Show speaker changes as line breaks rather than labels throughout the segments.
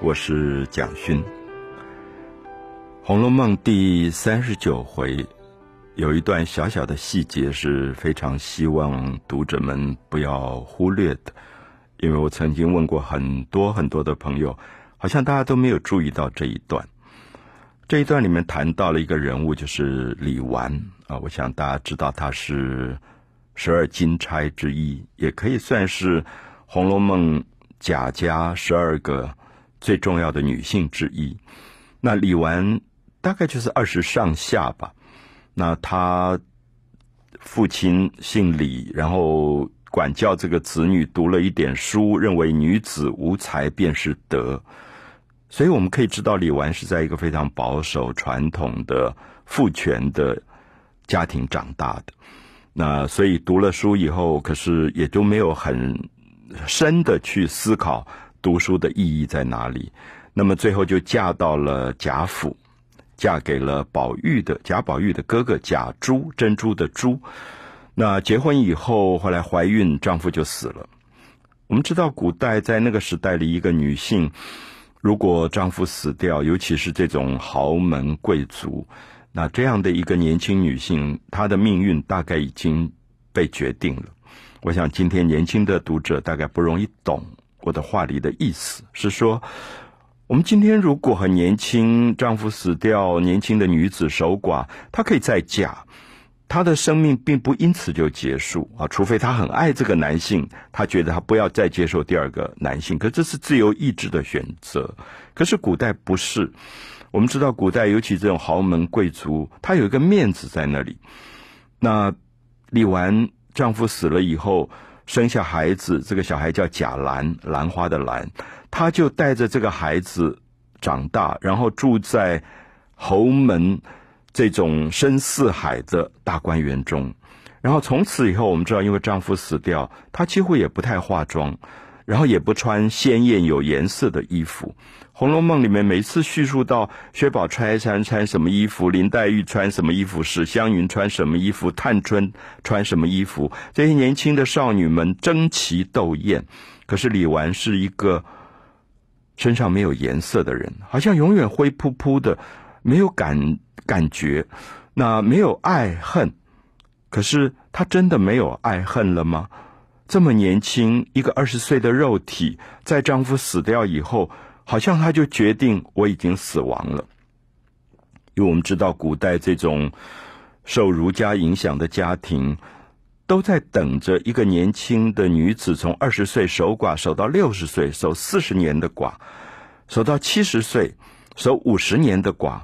我是蒋勋。《红楼梦》第三十九回有一段小小的细节是非常希望读者们不要忽略的，因为我曾经问过很多很多的朋友，好像大家都没有注意到这一段。这一段里面谈到了一个人物，就是李纨啊。我想大家知道，她是十二金钗之一，也可以算是《红楼梦》贾家十二个最重要的女性之一。那李纨大概就是二十上下吧。那她父亲姓李，然后管教这个子女读了一点书，认为女子无才便是德。所以我们可以知道，李纨是在一个非常保守、传统的父权的家庭长大的。那所以读了书以后，可是也就没有很深的去思考读书的意义在哪里。那么最后就嫁到了贾府，嫁给了宝玉的贾宝玉的哥哥贾珠，珍珠的珠。那结婚以后，后来怀孕，丈夫就死了。我们知道，古代在那个时代里，一个女性。如果丈夫死掉，尤其是这种豪门贵族，那这样的一个年轻女性，她的命运大概已经被决定了。我想今天年轻的读者大概不容易懂我的话里的意思，是说，我们今天如果很年轻，丈夫死掉，年轻的女子守寡，她可以再嫁。她的生命并不因此就结束啊，除非她很爱这个男性，她觉得她不要再接受第二个男性。可这是自由意志的选择。可是古代不是，我们知道古代尤其这种豪门贵族，他有一个面子在那里。那李纨丈夫死了以后，生下孩子，这个小孩叫贾兰，兰花的兰，她就带着这个孩子长大，然后住在侯门。这种深似海的大观园中，然后从此以后，我们知道，因为丈夫死掉，她几乎也不太化妆，然后也不穿鲜艳有颜色的衣服。《红楼梦》里面每次叙述到薛宝钗穿穿什么衣服，林黛玉穿什么衣服，史湘云穿什么衣服，探春穿什么衣服，这些年轻的少女们争奇斗艳。可是李纨是一个身上没有颜色的人，好像永远灰扑扑的，没有感。感觉，那没有爱恨，可是她真的没有爱恨了吗？这么年轻，一个二十岁的肉体，在丈夫死掉以后，好像她就决定我已经死亡了。因为我们知道，古代这种受儒家影响的家庭，都在等着一个年轻的女子从二十岁守寡守到六十岁，守四十年的寡，守到七十岁，守五十年的寡。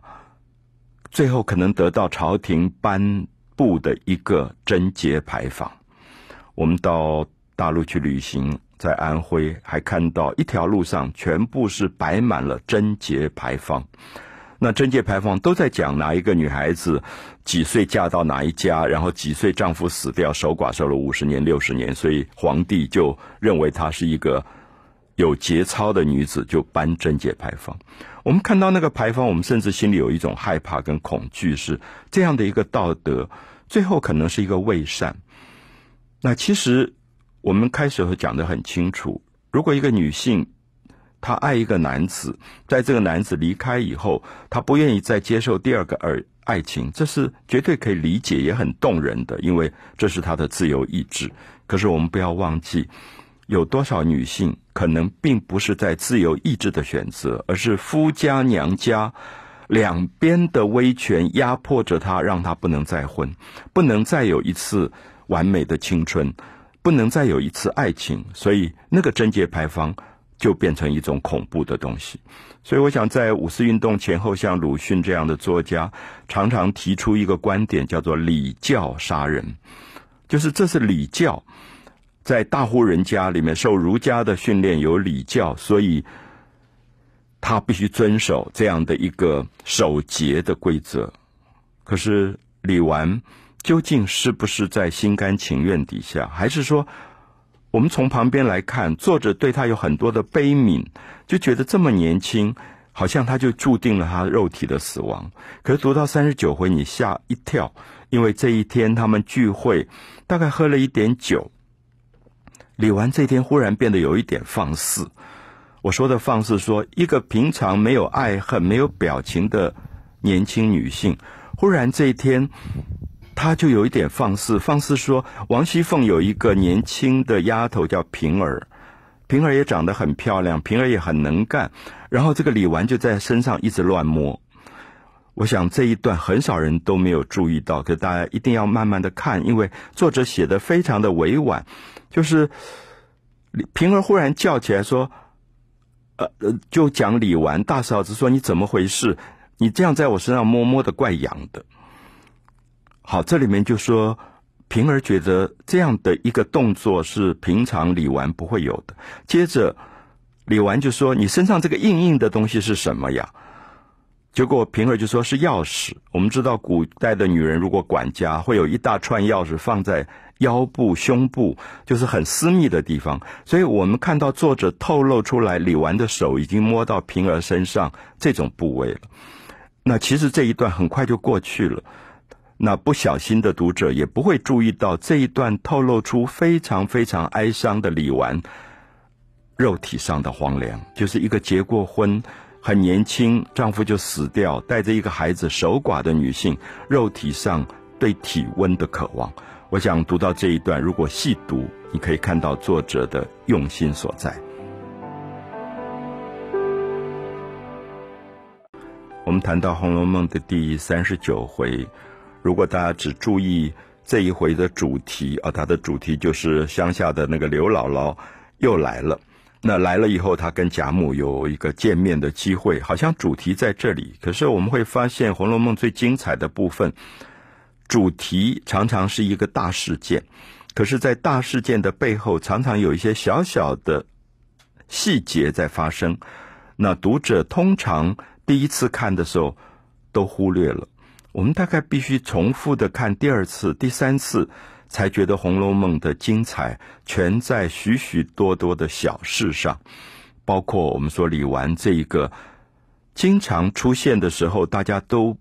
最后可能得到朝廷颁布的一个贞节牌坊。我们到大陆去旅行，在安徽还看到一条路上全部是摆满了贞节牌坊。那贞节牌坊都在讲哪一个女孩子几岁嫁到哪一家，然后几岁丈夫死掉守寡守了五十年六十年，所以皇帝就认为她是一个。有节操的女子就颁贞节牌坊。我们看到那个牌坊，我们甚至心里有一种害怕跟恐惧，是这样的一个道德，最后可能是一个伪善。那其实我们开始会讲的很清楚：如果一个女性她爱一个男子，在这个男子离开以后，她不愿意再接受第二个爱爱情，这是绝对可以理解，也很动人的，因为这是她的自由意志。可是我们不要忘记。有多少女性可能并不是在自由意志的选择，而是夫家娘家两边的威权压迫着她，让她不能再婚，不能再有一次完美的青春，不能再有一次爱情，所以那个贞节牌坊就变成一种恐怖的东西。所以，我想在五四运动前后，像鲁迅这样的作家，常常提出一个观点，叫做礼教杀人，就是这是礼教。在大户人家里面受儒家的训练，有礼教，所以他必须遵守这样的一个守节的规则。可是李纨究竟是不是在心甘情愿底下，还是说我们从旁边来看，作者对他有很多的悲悯，就觉得这么年轻，好像他就注定了他肉体的死亡。可是读到三十九回，你吓一跳，因为这一天他们聚会，大概喝了一点酒。李纨这天忽然变得有一点放肆，我我说的放肆，说一个平常没有爱恨、没有表情的年轻女性，忽然这一天，他就有一点放肆。放肆说，王熙凤有一个年轻的丫头叫平儿，平儿也长得很漂亮，平儿也很能干。然后这个李纨就在身上一直乱摸。我想这一段很少人都没有注意到，可大家一定要慢慢的看，因为作者写的非常的委婉，就是平儿忽然叫起来说。呃呃，就讲李纨大嫂子说：“你怎么回事？你这样在我身上摸摸的，怪痒的。”好，这里面就说平儿觉得这样的一个动作是平常李纨不会有的。接着李纨就说：“你身上这个硬硬的东西是什么呀？”结果平儿就说是钥匙。我们知道古代的女人如果管家，会有一大串钥匙放在。腰部、胸部就是很私密的地方，所以我们看到作者透露出来，李纨的手已经摸到平儿身上这种部位了。那其实这一段很快就过去了，那不小心的读者也不会注意到这一段透露出非常非常哀伤的李纨肉体上的荒凉，就是一个结过婚、很年轻，丈夫就死掉，带着一个孩子守寡的女性，肉体上对体温的渴望。我想读到这一段，如果细读，你可以看到作者的用心所在。我们谈到《红楼梦》的第三十九回，如果大家只注意这一回的主题啊，它的主题就是乡下的那个刘姥姥又来了。那来了以后，她跟贾母有一个见面的机会，好像主题在这里。可是我们会发现，《红楼梦》最精彩的部分。主题常常是一个大事件，可是，在大事件的背后，常常有一些小小的细节在发生。那读者通常第一次看的时候都忽略了，我们大概必须重复的看第二次、第三次，才觉得《红楼梦》的精彩全在许许多多的小事上，包括我们说李纨这一个经常出现的时候，大家都。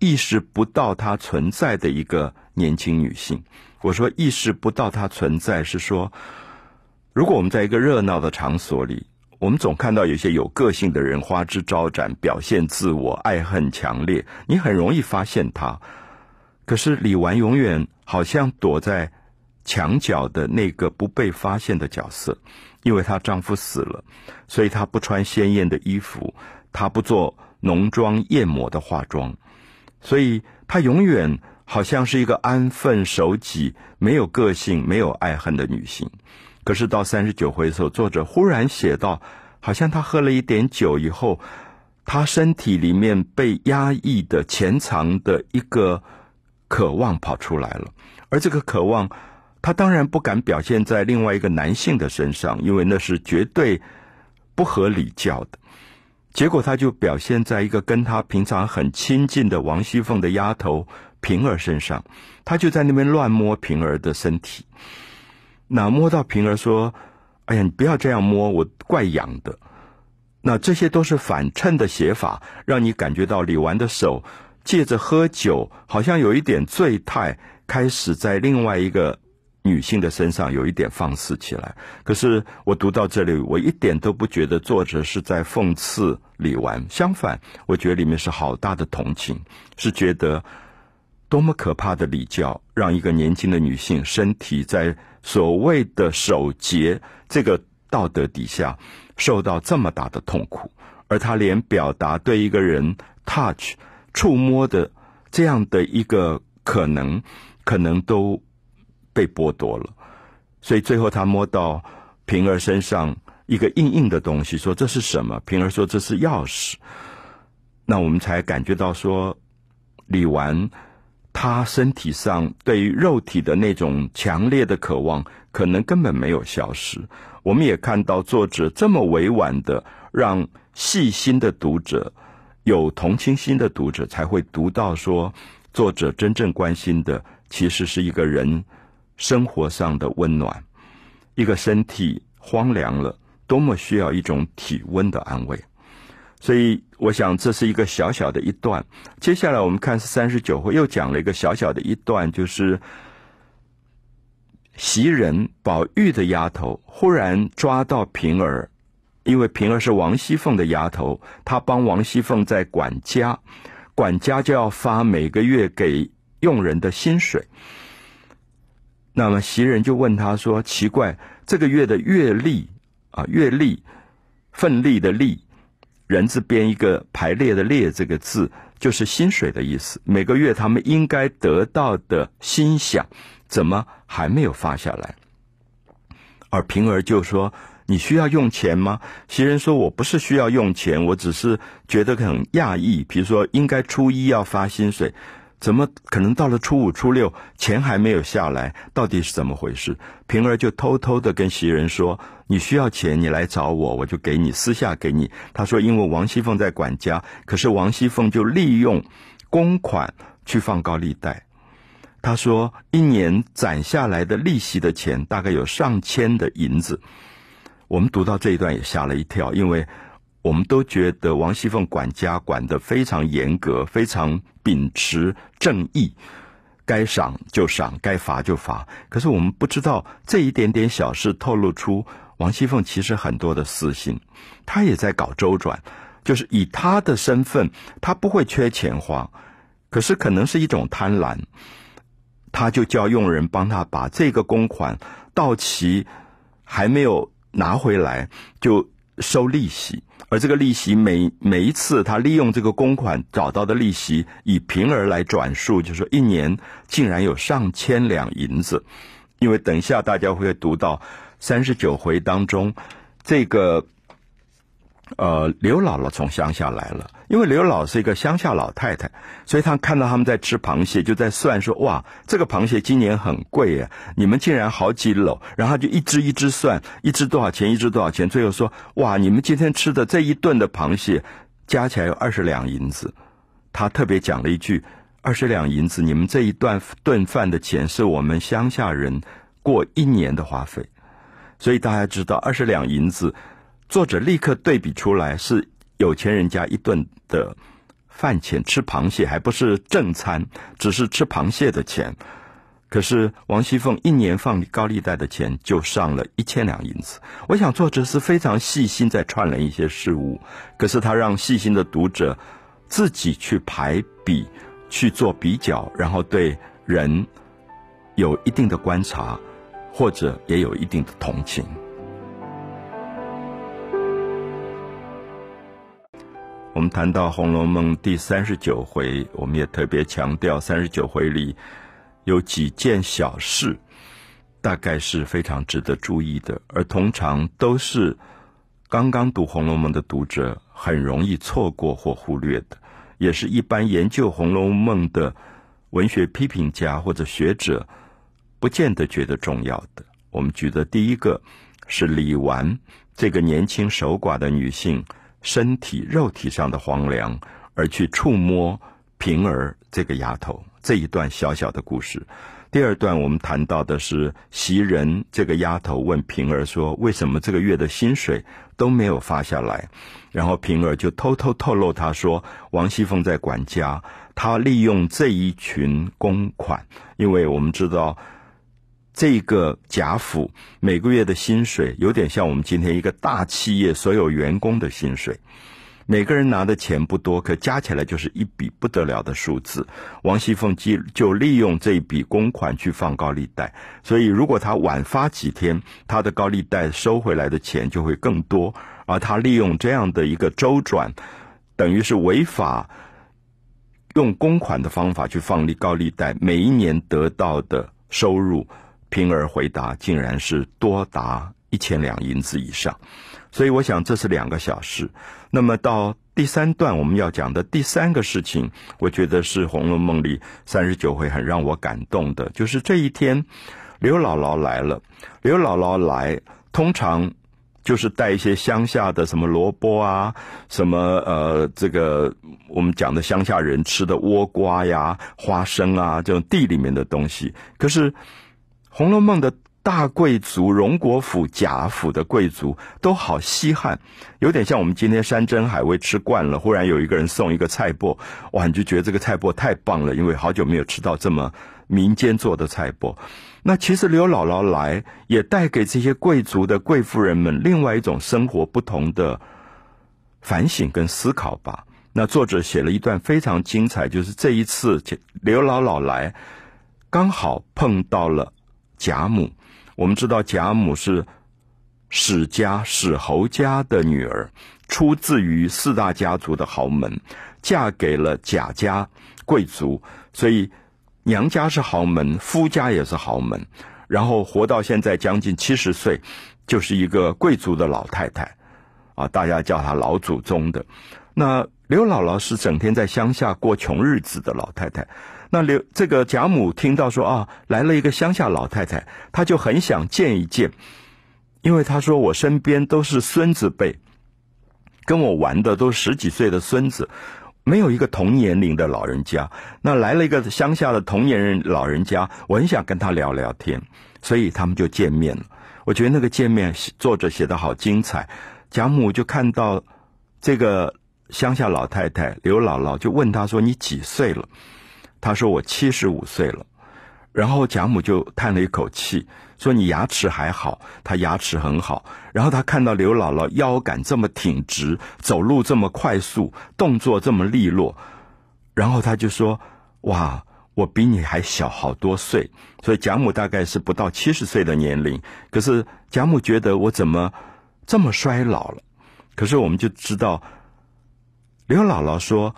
意识不到她存在的一个年轻女性，我说意识不到她存在，是说，如果我们在一个热闹的场所里，我们总看到有些有个性的人花枝招展，表现自我，爱恨强烈，你很容易发现她。可是李纨永远好像躲在墙角的那个不被发现的角色，因为她丈夫死了，所以她不穿鲜艳的衣服，她不做浓妆艳抹的化妆。所以，她永远好像是一个安分守己、没有个性、没有爱恨的女性。可是到三十九回的时候，作者忽然写到，好像他喝了一点酒以后，他身体里面被压抑的、潜藏的一个渴望跑出来了。而这个渴望，他当然不敢表现在另外一个男性的身上，因为那是绝对不合礼教的。结果，他就表现在一个跟他平常很亲近的王熙凤的丫头平儿身上，他就在那边乱摸平儿的身体。那摸到平儿说：“哎呀，你不要这样摸，我怪痒的。”那这些都是反衬的写法，让你感觉到李纨的手借着喝酒，好像有一点醉态，开始在另外一个。女性的身上有一点放肆起来，可是我读到这里，我一点都不觉得作者是在讽刺李纨，相反，我觉得里面是好大的同情，是觉得多么可怕的礼教，让一个年轻的女性身体在所谓的守节这个道德底下受到这么大的痛苦，而她连表达对一个人 touch 触摸的这样的一个可能，可能都。被剥夺了，所以最后他摸到平儿身上一个硬硬的东西，说这是什么？平儿说这是钥匙。那我们才感觉到说，李纨他身体上对于肉体的那种强烈的渴望，可能根本没有消失。我们也看到作者这么委婉的，让细心的读者、有同情心的读者才会读到说，作者真正关心的其实是一个人。生活上的温暖，一个身体荒凉了，多么需要一种体温的安慰。所以，我想这是一个小小的一段。接下来，我们看三十九回，又讲了一个小小的一段，就是袭人宝玉的丫头忽然抓到平儿因为平儿是王熙凤的丫头，她帮王熙凤在管家，管家就要发每个月给佣人的薪水。那么袭人就问他说：“奇怪，这个月的月例啊，月例，奋力的力，人字边一个排列的列，这个字就是薪水的意思。每个月他们应该得到的薪饷，怎么还没有发下来？”而平儿就说：“你需要用钱吗？”袭人说：“我不是需要用钱，我只是觉得很讶异。比如说，应该初一要发薪水。”怎么可能到了初五、初六，钱还没有下来？到底是怎么回事？平儿就偷偷的跟袭人说：“你需要钱，你来找我，我就给你，私下给你。”他说：“因为王熙凤在管家，可是王熙凤就利用公款去放高利贷。”他说：“一年攒下来的利息的钱，大概有上千的银子。”我们读到这一段也吓了一跳，因为。我们都觉得王熙凤管家管得非常严格，非常秉持正义，该赏就赏，该罚就罚。可是我们不知道这一点点小事透露出王熙凤其实很多的私心，她也在搞周转，就是以她的身份，她不会缺钱花，可是可能是一种贪婪，她就叫佣人帮她把这个公款到期还没有拿回来就收利息。而这个利息每每一次，他利用这个公款找到的利息，以平儿来转述，就说一年竟然有上千两银子。因为等一下大家会读到三十九回当中，这个。呃，刘姥姥从乡下来了，因为刘姥是一个乡下老太太，所以她看到他们在吃螃蟹，就在算说：哇，这个螃蟹今年很贵呀！你们竟然好几篓，然后就一只一只算，一只多少钱，一只多少钱，最后说：哇，你们今天吃的这一顿的螃蟹加起来有二十两银子。他特别讲了一句：二十两银子，你们这一顿顿饭的钱是我们乡下人过一年的花费。所以大家知道，二十两银子。作者立刻对比出来，是有钱人家一顿的饭钱，吃螃蟹还不是正餐，只是吃螃蟹的钱。可是王熙凤一年放高利贷的钱就上了一千两银子。我想作者是非常细心在串联一些事物，可是他让细心的读者自己去排比、去做比较，然后对人有一定的观察，或者也有一定的同情。我们谈到《红楼梦》第三十九回，我们也特别强调，三十九回里有几件小事，大概是非常值得注意的，而通常都是刚刚读《红楼梦》的读者很容易错过或忽略的，也是一般研究《红楼梦》的文学批评家或者学者不见得觉得重要的。我们举的第一个是李纨这个年轻守寡的女性。身体肉体上的荒凉，而去触摸平儿这个丫头这一段小小的故事。第二段我们谈到的是袭人这个丫头问平儿说：“为什么这个月的薪水都没有发下来？”然后平儿就偷偷透露她说：“王熙凤在管家，她利用这一群公款，因为我们知道。”这个贾府每个月的薪水有点像我们今天一个大企业所有员工的薪水，每个人拿的钱不多，可加起来就是一笔不得了的数字。王熙凤就就利用这笔公款去放高利贷，所以如果他晚发几天，他的高利贷收回来的钱就会更多。而他利用这样的一个周转，等于是违法用公款的方法去放利高利贷，每一年得到的收入。平儿回答，竟然是多达一千两银子以上，所以我想这是两个小事。那么到第三段我们要讲的第三个事情，我觉得是《红楼梦》里三十九回很让我感动的，就是这一天，刘姥姥来了。刘姥姥来，通常就是带一些乡下的什么萝卜啊，什么呃，这个我们讲的乡下人吃的倭瓜呀、花生啊，这种地里面的东西。可是。《红楼梦》的大贵族荣国府、贾府的贵族都好稀罕，有点像我们今天山珍海味吃惯了，忽然有一个人送一个菜钵，哇，你就觉得这个菜钵太棒了，因为好久没有吃到这么民间做的菜钵。那其实刘姥姥来也带给这些贵族的贵妇人们另外一种生活不同的反省跟思考吧。那作者写了一段非常精彩，就是这一次刘姥姥来，刚好碰到了贾母。我们知道贾母是史家史侯家的女儿，出自于四大家族的豪门，嫁给了贾家贵族，所以娘家是豪门，夫家也是豪门，然后活到现在将近七十岁，就是一个贵族的老太太，啊，大家叫她老祖宗的。那刘姥姥是整天在乡下过穷日子的老太太。那刘这个贾母听到说啊，来了一个乡下老太太，她就很想见一见，因为她说我身边都是孙子辈，跟我玩的都十几岁的孙子，没有一个同年龄的老人家。那来了一个乡下的同年人老人家，我很想跟他聊聊天，所以他们就见面了。我觉得那个见面作者写的好精彩。贾母就看到这个乡下老太太刘姥姥，就问她说：“你几岁了？”他说我七十五岁了，然后贾母就叹了一口气，说你牙齿还好，他牙齿很好。然后他看到刘姥姥腰杆这么挺直，走路这么快速，动作这么利落，然后他就说：哇，我比你还小好多岁。所以贾母大概是不到七十岁的年龄，可是贾母觉得我怎么这么衰老了？可是我们就知道，刘姥姥说。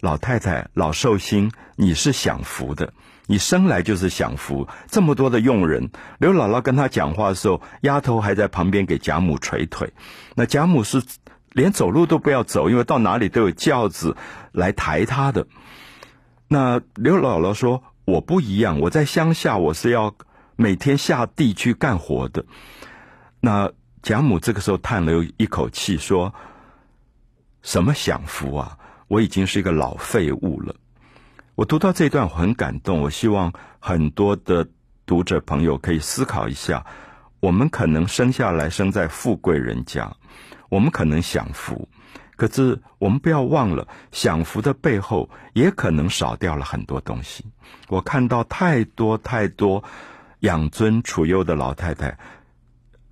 老太太，老寿星，你是享福的，你生来就是享福。这么多的佣人，刘姥姥跟他讲话的时候，丫头还在旁边给贾母捶腿。那贾母是连走路都不要走，因为到哪里都有轿子来抬她的。那刘姥姥说：“我不一样，我在乡下，我是要每天下地去干活的。”那贾母这个时候叹了一口气，说：“什么享福啊？”我已经是一个老废物了。我读到这段我很感动。我希望很多的读者朋友可以思考一下：我们可能生下来生在富贵人家，我们可能享福，可是我们不要忘了，享福的背后也可能少掉了很多东西。我看到太多太多养尊处优的老太太。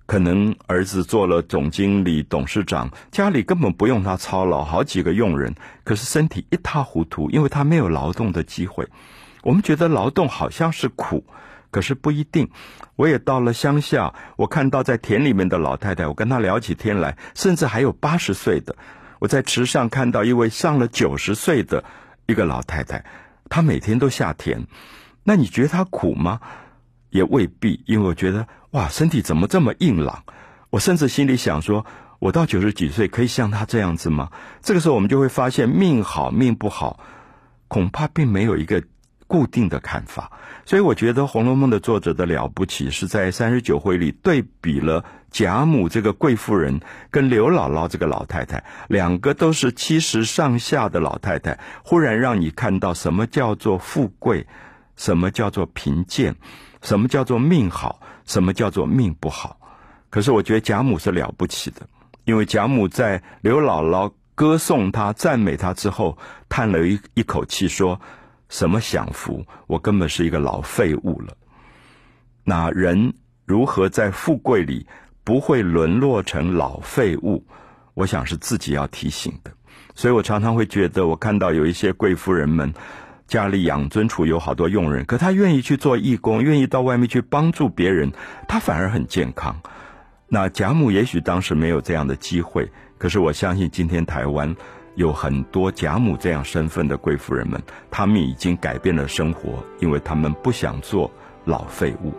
可能儿子做了总经理、董事长，家里根本不用他操劳，好几个佣人，可是身体一塌糊涂，因为他没有劳动的机会。我们觉得劳动好像是苦，可是不一定。我也到了乡下，我看到在田里面的老太太，我跟她聊起天来，甚至还有八十岁的。我在池上看到一位上了九十岁的一个老太太，她每天都下田。那你觉得她苦吗？也未必，因为我觉得。哇，身体怎么这么硬朗？我甚至心里想说，我到九十几岁可以像他这样子吗？这个时候，我们就会发现，命好命不好，恐怕并没有一个固定的看法。所以，我觉得《红楼梦》的作者的了不起，是在三十九回里对比了贾母这个贵妇人跟刘姥姥这个老太太，两个都是七十上下的老太太，忽然让你看到什么叫做富贵，什么叫做贫贱，什么叫做命好。什么叫做命不好？可是我觉得贾母是了不起的，因为贾母在刘姥姥歌颂她、赞美她之后，叹了一一口气，说：“什么享福？我根本是一个老废物了。”那人如何在富贵里不会沦落成老废物？我想是自己要提醒的。所以我常常会觉得，我看到有一些贵妇人们。家里养尊处优，好多佣人，可他愿意去做义工，愿意到外面去帮助别人，他反而很健康。那贾母也许当时没有这样的机会，可是我相信今天台湾有很多贾母这样身份的贵妇人们，他们已经改变了生活，因为他们不想做老废物。